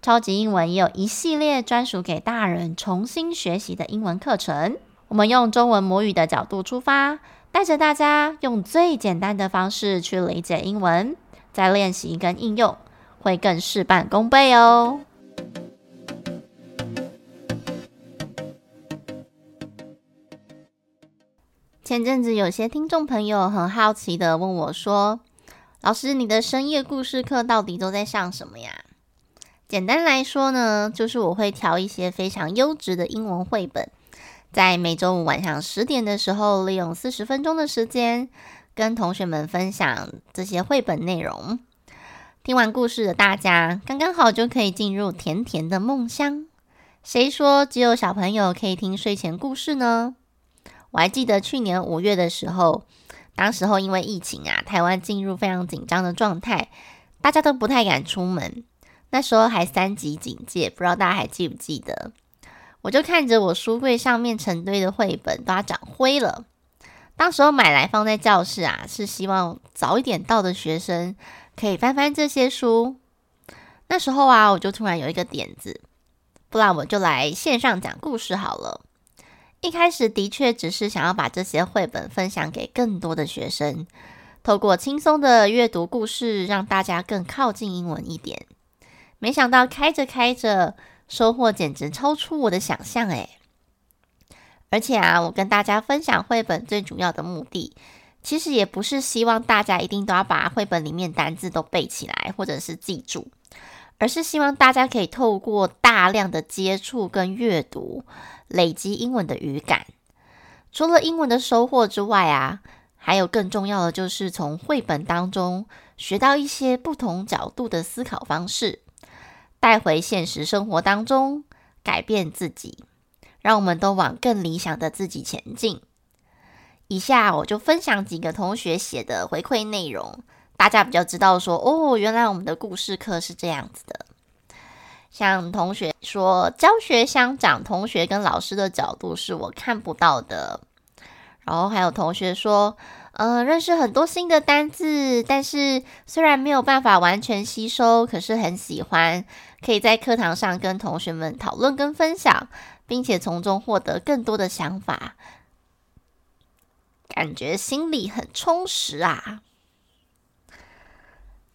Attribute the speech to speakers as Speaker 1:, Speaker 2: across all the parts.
Speaker 1: 超级英文也有一系列专属给大人重新学习的英文课程。我们用中文母语的角度出发，带着大家用最简单的方式去理解英文，再练习跟应用，会更事半功倍哦。前阵子有些听众朋友很好奇的问我说：“老师，你的深夜故事课到底都在上什么呀？”简单来说呢，就是我会挑一些非常优质的英文绘本，在每周五晚上十点的时候，利用四十分钟的时间，跟同学们分享这些绘本内容。听完故事的大家，刚刚好就可以进入甜甜的梦乡。谁说只有小朋友可以听睡前故事呢？我还记得去年五月的时候，当时候因为疫情啊，台湾进入非常紧张的状态，大家都不太敢出门。那时候还三级警戒，不知道大家还记不记得？我就看着我书柜上面成堆的绘本都要长灰了。当时候买来放在教室啊，是希望早一点到的学生可以翻翻这些书。那时候啊，我就突然有一个点子，不然我就来线上讲故事好了。一开始的确只是想要把这些绘本分享给更多的学生，透过轻松的阅读故事，让大家更靠近英文一点。没想到开着开着，收获简直超出我的想象诶！而且啊，我跟大家分享绘本最主要的目的，其实也不是希望大家一定都要把绘本里面单字都背起来，或者是记住，而是希望大家可以透过大量的接触跟阅读，累积英文的语感。除了英文的收获之外啊，还有更重要的就是从绘本当中学到一些不同角度的思考方式。带回现实生活当中，改变自己，让我们都往更理想的自己前进。以下我就分享几个同学写的回馈内容，大家比较知道说哦，原来我们的故事课是这样子的。像同学说，教学相长，同学跟老师的角度是我看不到的。然后还有同学说，呃，认识很多新的单字，但是虽然没有办法完全吸收，可是很喜欢。可以在课堂上跟同学们讨论跟分享，并且从中获得更多的想法，感觉心里很充实啊。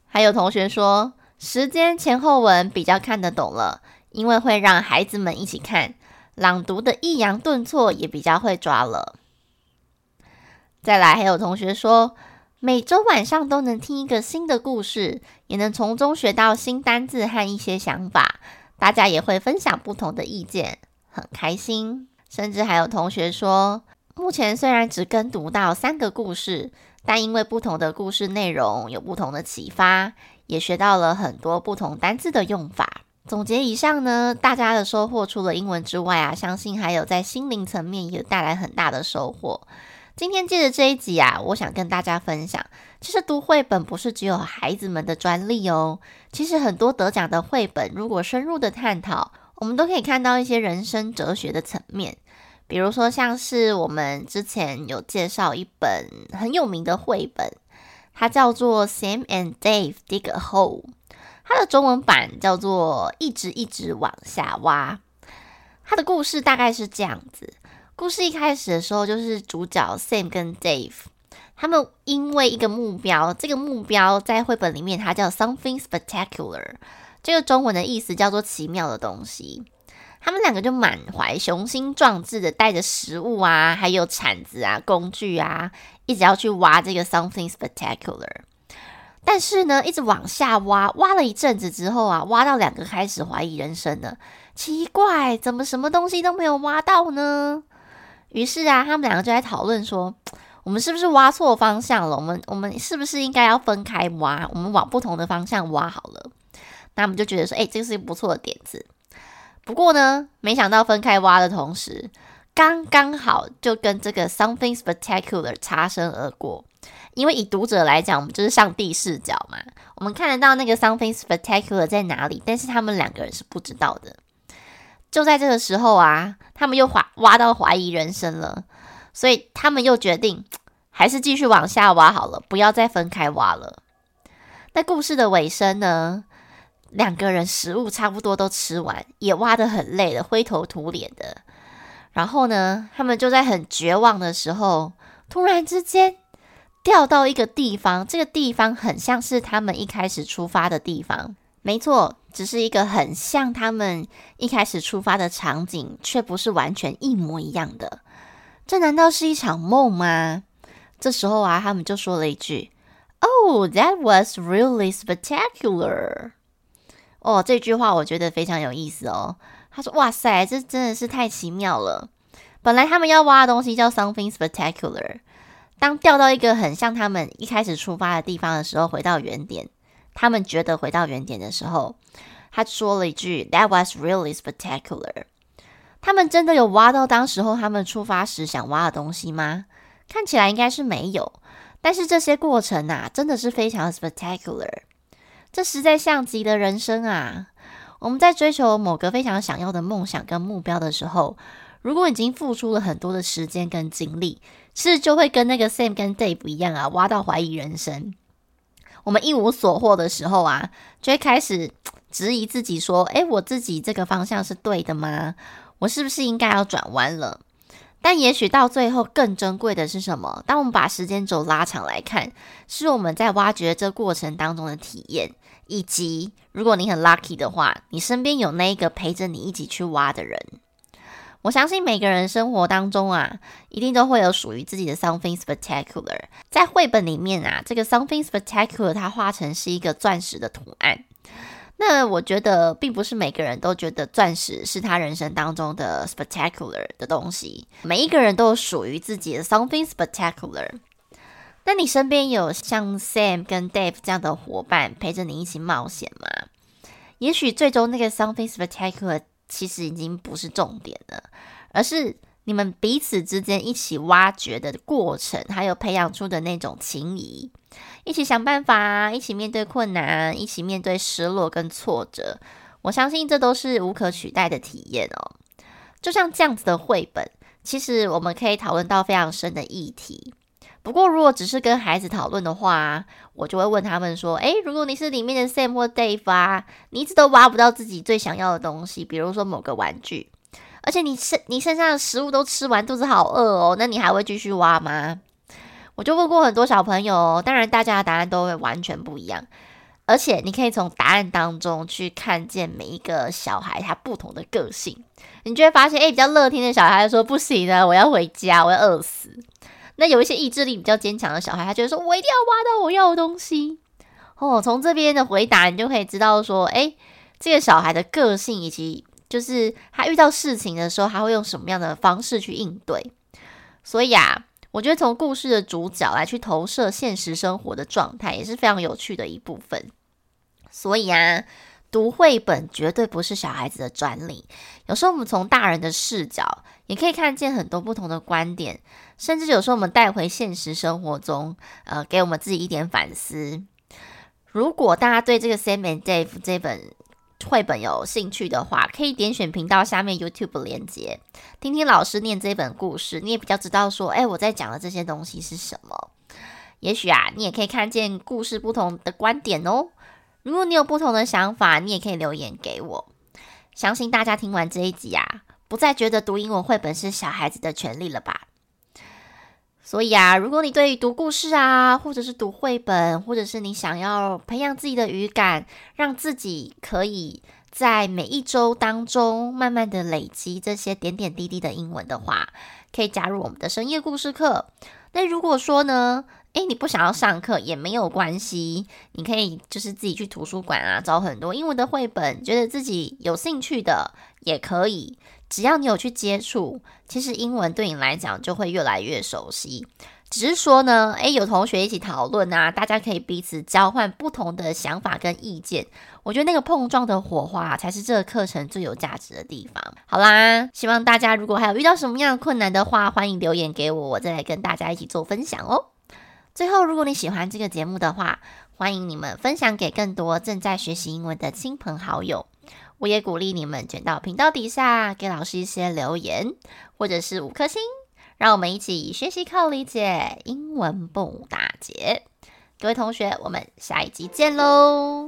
Speaker 1: 还有同学说，时间前后文比较看得懂了，因为会让孩子们一起看，朗读的抑扬顿挫也比较会抓了。再来，还有同学说，每周晚上都能听一个新的故事，也能从中学到新单字和一些想法。大家也会分享不同的意见，很开心。甚至还有同学说，目前虽然只跟读到三个故事，但因为不同的故事内容有不同的启发，也学到了很多不同单字的用法。总结以上呢，大家的收获除了英文之外啊，相信还有在心灵层面也带来很大的收获。今天借着这一集啊，我想跟大家分享，其实读绘本不是只有孩子们的专利哦。其实很多得奖的绘本，如果深入的探讨，我们都可以看到一些人生哲学的层面。比如说，像是我们之前有介绍一本很有名的绘本，它叫做《Sam and Dave Dig a Hole》，它的中文版叫做《一直一直往下挖》。它的故事大概是这样子。故事一开始的时候，就是主角 Sam 跟 Dave，他们因为一个目标，这个目标在绘本里面它叫 Something Spectacular，这个中文的意思叫做奇妙的东西。他们两个就满怀雄心壮志的，带着食物啊，还有铲子啊、工具啊，一直要去挖这个 Something Spectacular。但是呢，一直往下挖，挖了一阵子之后啊，挖到两个开始怀疑人生了。奇怪，怎么什么东西都没有挖到呢？于是啊，他们两个就在讨论说，我们是不是挖错方向了？我们我们是不是应该要分开挖？我们往不同的方向挖好了。那我们就觉得说，哎，这个是一个不错的点子。不过呢，没想到分开挖的同时，刚刚好就跟这个 something spectacular 擦身而过。因为以读者来讲，我们就是上帝视角嘛，我们看得到那个 something spectacular 在哪里，但是他们两个人是不知道的。就在这个时候啊，他们又挖挖到怀疑人生了，所以他们又决定 还是继续往下挖好了，不要再分开挖了。那故事的尾声呢，两个人食物差不多都吃完，也挖得很累了，灰头土脸的。然后呢，他们就在很绝望的时候，突然之间。掉到一个地方，这个地方很像是他们一开始出发的地方，没错，只是一个很像他们一开始出发的场景，却不是完全一模一样的。这难道是一场梦吗？这时候啊，他们就说了一句：“Oh, that was really spectacular。”哦，这句话我觉得非常有意思哦。他说：“哇塞，这真的是太奇妙了。本来他们要挖的东西叫 something spectacular。”当掉到一个很像他们一开始出发的地方的时候，回到原点，他们觉得回到原点的时候，他说了一句 “That was really spectacular”。他们真的有挖到当时候他们出发时想挖的东西吗？看起来应该是没有。但是这些过程啊，真的是非常 spectacular。这实在像极了人生啊！我们在追求某个非常想要的梦想跟目标的时候，如果已经付出了很多的时间跟精力，其实就会跟那个 Sam 跟 Dave 一样啊，挖到怀疑人生。我们一无所获的时候啊，就会开始 质疑自己，说：“诶，我自己这个方向是对的吗？我是不是应该要转弯了？”但也许到最后更珍贵的是什么？当我们把时间轴拉长来看，是我们在挖掘这过程当中的体验，以及如果你很 lucky 的话，你身边有那一个陪着你一起去挖的人。我相信每个人生活当中啊，一定都会有属于自己的 something spectacular。在绘本里面啊，这个 something spectacular 它画成是一个钻石的图案。那我觉得，并不是每个人都觉得钻石是他人生当中的 spectacular 的东西。每一个人都有属于自己的 something spectacular。那你身边有像 Sam 跟 Dave 这样的伙伴陪着你一起冒险吗？也许最终那个 something spectacular。其实已经不是重点了，而是你们彼此之间一起挖掘的过程，还有培养出的那种情谊，一起想办法，一起面对困难，一起面对失落跟挫折。我相信这都是无可取代的体验哦。就像这样子的绘本，其实我们可以讨论到非常深的议题。不过，如果只是跟孩子讨论的话，我就会问他们说：“诶，如果你是里面的 Sam 或 Dave 啊，你一直都挖不到自己最想要的东西，比如说某个玩具，而且你身你身上的食物都吃完，肚子好饿哦，那你还会继续挖吗？”我就问过很多小朋友，当然大家的答案都会完全不一样，而且你可以从答案当中去看见每一个小孩他不同的个性，你就会发现，诶，比较乐天的小孩说：“不行的，我要回家，我要饿死。”那有一些意志力比较坚强的小孩，他觉得说：“我一定要挖到我要的东西。”哦，从这边的回答，你就可以知道说：“诶，这个小孩的个性以及就是他遇到事情的时候，他会用什么样的方式去应对。”所以啊，我觉得从故事的主角来去投射现实生活的状态，也是非常有趣的一部分。所以啊。读绘本绝对不是小孩子的专利。有时候我们从大人的视角，也可以看见很多不同的观点，甚至有时候我们带回现实生活中，呃，给我们自己一点反思。如果大家对这个 Sam and Dave 这本绘本有兴趣的话，可以点选频道下面 YouTube 连接，听听老师念这本故事，你也比较知道说，哎，我在讲的这些东西是什么。也许啊，你也可以看见故事不同的观点哦。如果你有不同的想法，你也可以留言给我。相信大家听完这一集啊，不再觉得读英文绘本是小孩子的权利了吧？所以啊，如果你对于读故事啊，或者是读绘本，或者是你想要培养自己的语感，让自己可以在每一周当中慢慢的累积这些点点滴滴的英文的话，可以加入我们的深夜故事课。那如果说呢，诶，你不想要上课也没有关系，你可以就是自己去图书馆啊，找很多英文的绘本，觉得自己有兴趣的也可以。只要你有去接触，其实英文对你来讲就会越来越熟悉。只是说呢，诶，有同学一起讨论啊，大家可以彼此交换不同的想法跟意见。我觉得那个碰撞的火花才是这个课程最有价值的地方。好啦，希望大家如果还有遇到什么样的困难的话，欢迎留言给我，我再来跟大家一起做分享哦。最后，如果你喜欢这个节目的话，欢迎你们分享给更多正在学习英文的亲朋好友。我也鼓励你们卷到频道底下给老师一些留言，或者是五颗星。让我们一起学习靠理解，英文不打结。各位同学，我们下一集见喽！